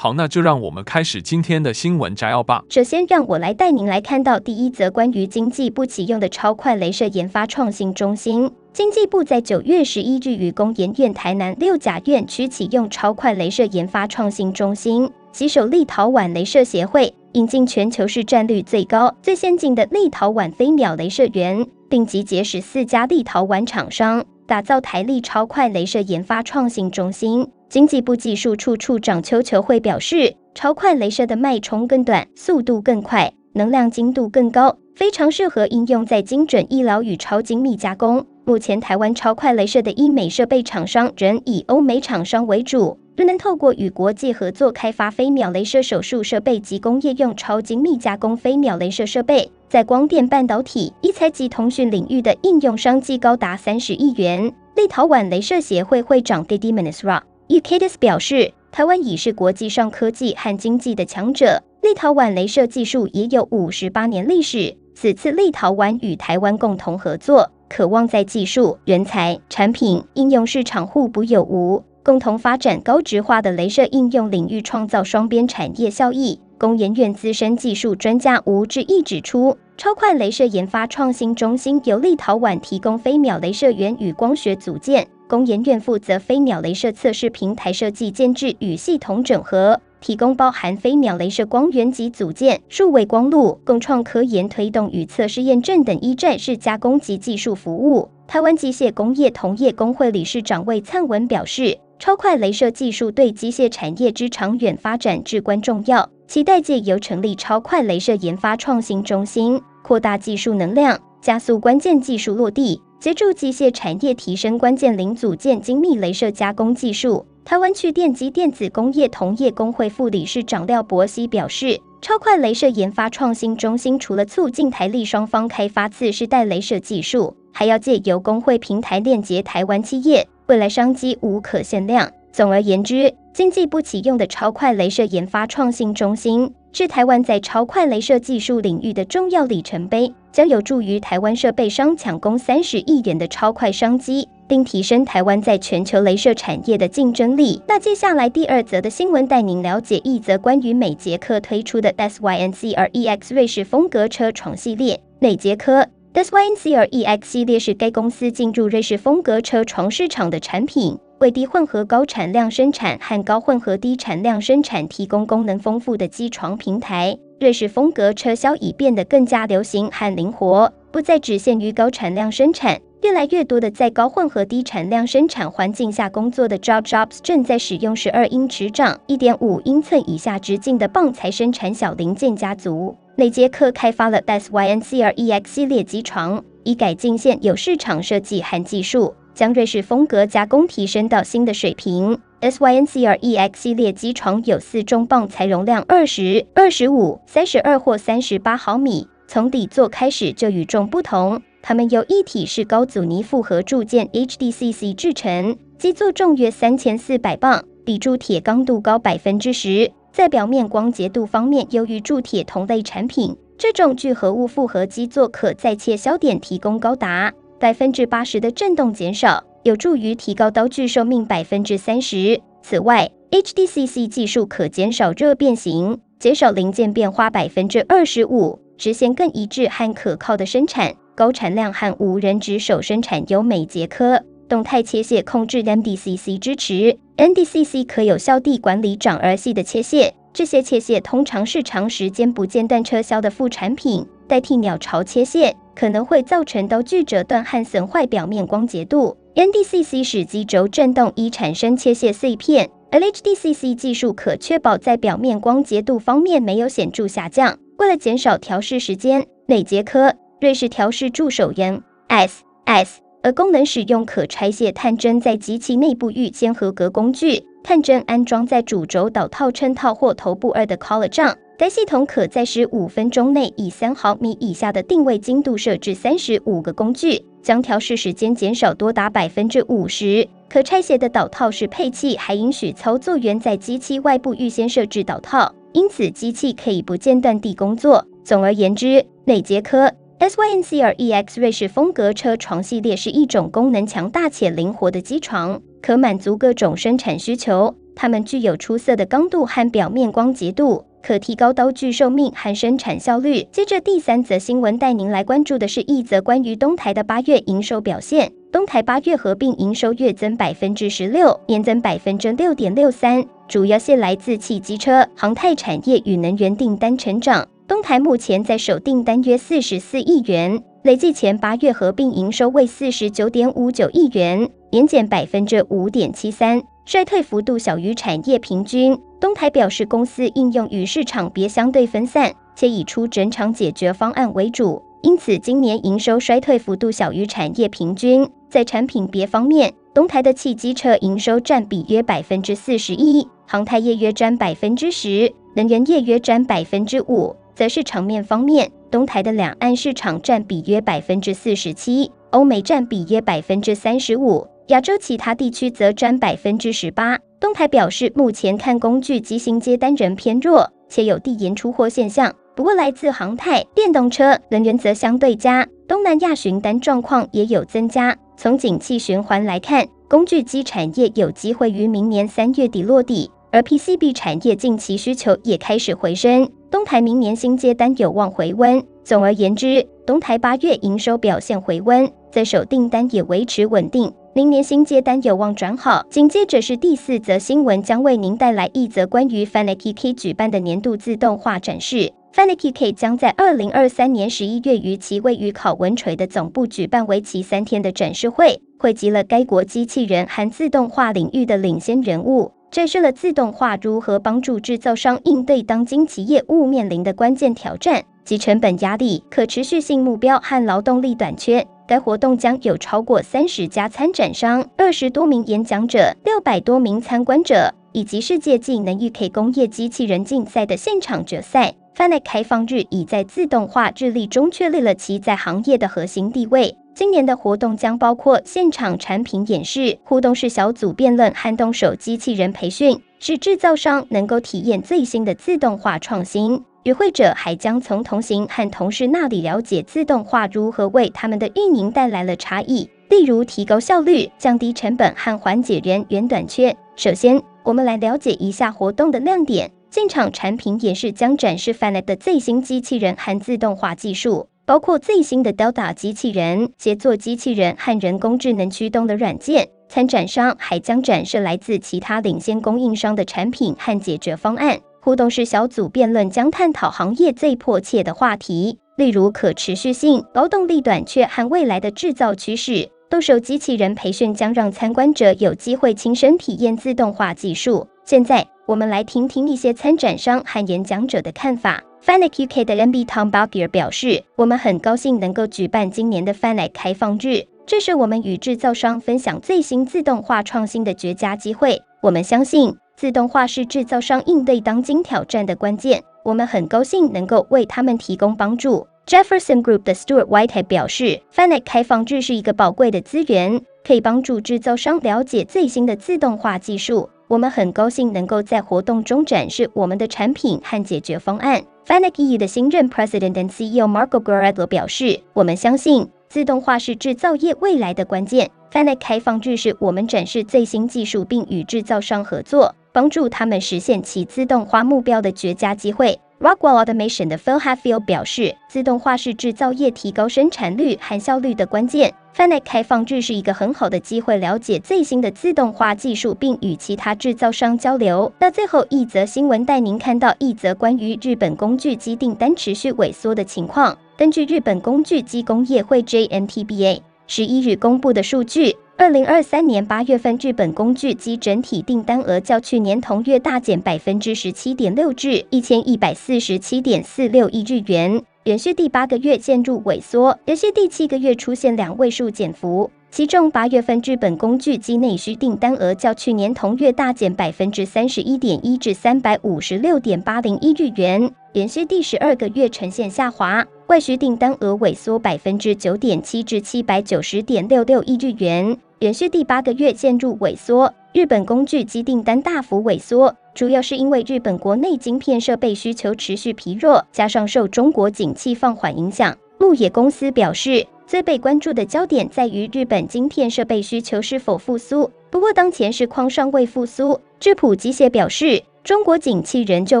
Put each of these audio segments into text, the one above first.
好，那就让我们开始今天的新闻摘要吧。首先，让我来带您来看到第一则关于经济部启用的超快雷射研发创新中心。经济部在九月十一日与工研院台南六甲院区启用超快雷射研发创新中心，携手立陶宛镭射协会，引进全球市占率最高、最先进的立陶宛飞秒镭射源，并集结十四家立陶宛厂商，打造台立超快镭射研发创新中心。经济部技术处处长邱球会表示，超快雷射的脉冲更短，速度更快，能量精度更高，非常适合应用在精准医疗与超精密加工。目前，台湾超快雷射的医美设备厂商仍以欧美厂商为主，仍能透过与国际合作开发飞秒雷射手术设备及工业用超精密加工飞秒雷射设备，在光电半导体、医材及通讯领域的应用商机高达三十亿元。立陶宛雷射协会会长 Didimanis Ra Ukaitis 表示，台湾已是国际上科技和经济的强者。立陶宛雷射技术也有五十八年历史。此次立陶宛与台湾共同合作，渴望在技术、人才、产品、应用市场互补有无，共同发展高值化的雷射应用领域，创造双边产业效益。工研院资深技术专家吴志毅指出，超快雷射研发创新中心由立陶宛提供飞秒雷射源与光学组件。工研院负责飞秒雷射测试平台设计建置与系统整合，提供包含飞秒雷射光源及组件、数位光路、共创科研推动与测试验证等一站式加工及技术服务。台湾机械工业同业公会理事长魏灿文表示，超快雷射技术对机械产业之长远发展至关重要，期待借由成立超快雷射研发创新中心，扩大技术能量，加速关键技术落地。协助机械产业提升关键零组件精密雷射加工技术。台湾趣电机电子工业同业公会副理事长廖博熙表示，超快雷射研发创新中心除了促进台立双方开发次世代雷射技术，还要借由工会平台链接台湾企业，未来商机无可限量。总而言之，经济部启用的超快雷射研发创新中心，是台湾在超快雷射技术领域的重要里程碑，将有助于台湾设备商抢攻三十亿元的超快商机，并提升台湾在全球镭射产业的竞争力。那接下来第二则的新闻，带您了解一则关于美捷科推出的 SYNCR EX 瑞士风格车床系列。美捷科 SYNCR EX 系列是该公司进入瑞士风格车床市场的产品。为低混合高产量生产和高混合低产量生产提供功能丰富的机床平台，瑞士风格车销已变得更加流行和灵活，不再只限于高产量生产。越来越多的在高混合低产量生产环境下工作的 job jobs 正在使用十二英尺长、一点五英寸以下直径的棒材生产小零件家族。内捷克开发了 SYNCR EX 系列机床，以改进现有市场设计和技术。将瑞士风格加工提升到新的水平。SYNCR EX 系列机床有四种棒材容量：二十二十五、三十二或三十八毫米。从底座开始就与众不同，它们由一体式高阻尼复合铸件 HDCC 制成，基座重约三千四百磅，比铸铁刚度高百分之十。在表面光洁度方面，优于铸铁同类产品。这种聚合物复合基座可再切削点提供高达。百分之八十的震动减少，有助于提高刀具寿命百分之三十。此外，HDCC 技术可减少热变形，减少零件变化百分之二十五，实现更一致和可靠的生产。高产量和无人值守生产由美捷科动态切屑控制 MDCC 支持，NDCC 可有效地管理长而细的切屑。这些切屑通常是长时间不间断撤销的副产品，代替鸟巢切屑。可能会造成刀具折断和损坏表面光洁度。NDCC 使机轴振动以产生切屑碎片，，LHDCC 技术可确保在表面光洁度方面没有显著下降。为了减少调试时间，美捷科瑞士调试助手员 S S，而功能使用可拆卸探针在机器内部预先合格工具，探针安装在主轴导套、衬套或头部二的 collar 上。该系统可在十五分钟内以三毫米以下的定位精度设置三十五个工具，将调试时间减少多达百分之五十。可拆卸的导套式配器还允许操作员在机器外部预先设置导套，因此机器可以不间断地工作。总而言之，内捷科 SYNCR EX 瑞士风格车床系列是一种功能强大且灵活的机床，可满足各种生产需求。它们具有出色的刚度和表面光洁度。可提高刀具寿命和生产效率。接着第三则新闻带您来关注的是一则关于东台的八月营收表现。东台八月合并营收月增百分之十六，年增百分之六点六三，主要是来自汽机车、航太产业与能源订单成长。东台目前在手订单约四十四亿元，累计前八月合并营收为四十九点五九亿元，年减百分之五点七三。衰退幅度小于产业平均。东台表示，公司应用与市场别相对分散，且以出整场解决方案为主，因此今年营收衰退幅度小于产业平均。在产品别方面，东台的汽机车营收占比约百分之四十一，航太业约占百分之十，能源业约占百分之五。则市场面方面，东台的两岸市场占比约百分之四十七，欧美占比约百分之三十五。亚洲其他地区则占百分之十八。东台表示，目前看工具机新接单仍偏弱，且有递延出货现象。不过，来自航太、电动车、能源则相对佳。东南亚询单状况也有增加。从景气循环来看，工具机产业有机会于明年三月底落地，而 PCB 产业近期需求也开始回升。东台明年新接单有望回温。总而言之，东台八月营收表现回温，在手订单也维持稳定。明年新接单有望转好。紧接着是第四则新闻，将为您带来一则关于 FANUC UK 举办的年度自动化展示。FANUC UK 将在二零二三年十一月于其位于考文垂的总部举办为期三天的展示会，汇集了该国机器人和自动化领域的领先人物，展示了自动化如何帮助制造商应对当今企业务面临的关键挑战及成本压力、可持续性目标和劳动力短缺。该活动将有超过三十家参展商、二十多名演讲者、六百多名参观者，以及世界技能 UK 工业机器人竞赛的现场决赛。FANUC 开放日已在自动化日历中确立了其在行业的核心地位。今年的活动将包括现场产品演示、互动式小组辩论和动手机器人培训，使制造商能够体验最新的自动化创新。与会者还将从同行和同事那里了解自动化如何为他们的运营带来了差异，例如提高效率、降低成本和缓解人员短缺。首先，我们来了解一下活动的亮点。现场产品演示将展示 FANUC 的最新机器人和自动化技术，包括最新的 Delta 机器人、协作机器人和人工智能驱动的软件。参展商还将展示来自其他领先供应商的产品和解决方案。互动式小组辩论将探讨行业最迫切的话题，例如可持续性、劳动力短缺和未来的制造趋势。动手机器人培训将让参观者有机会亲身体验自动化技术。现在，我们来听听一些参展商和演讲者的看法。FANUC UK 的 MB Tom b a g e r 表示：“我们很高兴能够举办今年的 FANUC 开放日，这是我们与制造商分享最新自动化创新的绝佳机会。我们相信。”自动化是制造商应对当今挑战的关键，我们很高兴能够为他们提供帮助。Jefferson Group 的 Stuart Whitehead 表示，FANUC 开放日是一个宝贵的资源，可以帮助制造商了解最新的自动化技术。我们很高兴能够在活动中展示我们的产品和解决方案。FANUC EU 的新任 President and CEO Marco Guerra 表示，我们相信自动化是制造业未来的关键。FANUC 开放日是我们展示最新技术并与制造商合作。帮助他们实现其自动化目标的绝佳机会。Rockwell Automation 的 Phil Hatfield 表示，自动化是制造业提高生产率和效率的关键。FANUC 开放日是一个很好的机会，了解最新的自动化技术，并与其他制造商交流。那最后一则新闻带您看到一则关于日本工具机订单持续萎缩的情况。根据日本工具机工业会 JMTBA 十一日公布的数据。二零二三年八月份，日本工具机整体订单额较去年同月大减百分之十七点六，至一千一百四十七点四六亿日元，连续第八个月陷入萎缩，连续第七个月出现两位数减幅。其中，八月份日本工具机内需订单额较去年同月大减百分之三十一点一，至三百五十六点八零亿日元，连续第十二个月呈现下滑，外需订单额萎缩百分之九点七至七百九十点六六亿日元，连续第八个月陷入萎缩。日本工具机订单大幅萎缩，主要是因为日本国内晶片设备需求持续疲弱，加上受中国景气放缓影响。鹿野公司表示，最被关注的焦点在于日本晶片设备需求是否复苏。不过，当前是况尚未复苏。智谱机械表示，中国景气仍旧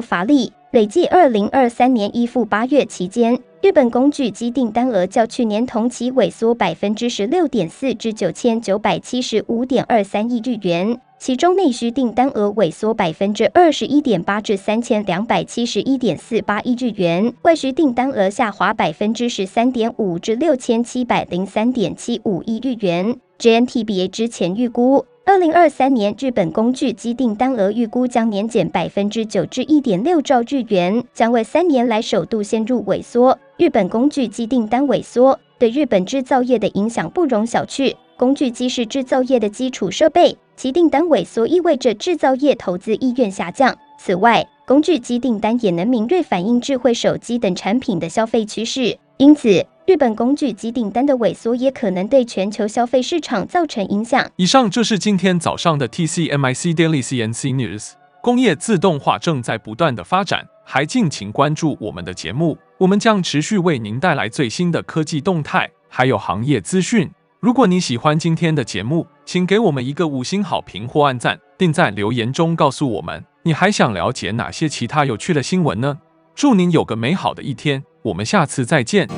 乏力，累计二零二三年一赴八月期间，日本工具机订单额较去年同期萎缩百分之十六点四至九千九百七十五点二三亿日元。其中内需订单额萎缩百分之二十一点八至三千两百七十一点四八亿日元，外需订单额下滑百分之十三点五至六千七百零三点七五亿日元。JNTBA 之前预估，二零二三年日本工具机订单额预估将年减百分之九至一点六兆日元，将为三年来首度陷入萎缩。日本工具机订单萎缩对日本制造业的影响不容小觑，工具机是制造业的基础设备。其订单萎缩意味着制造业投资意愿下降。此外，工具机订单也能敏锐反映智慧手机等产品的消费趋势。因此，日本工具及订单的萎缩也可能对全球消费市场造成影响。以上就是今天早上的 TCMIC Daily CNC News。工业自动化正在不断的发展，还敬请关注我们的节目，我们将持续为您带来最新的科技动态，还有行业资讯。如果你喜欢今天的节目，请给我们一个五星好评或按赞，并在留言中告诉我们你还想了解哪些其他有趣的新闻呢？祝您有个美好的一天，我们下次再见。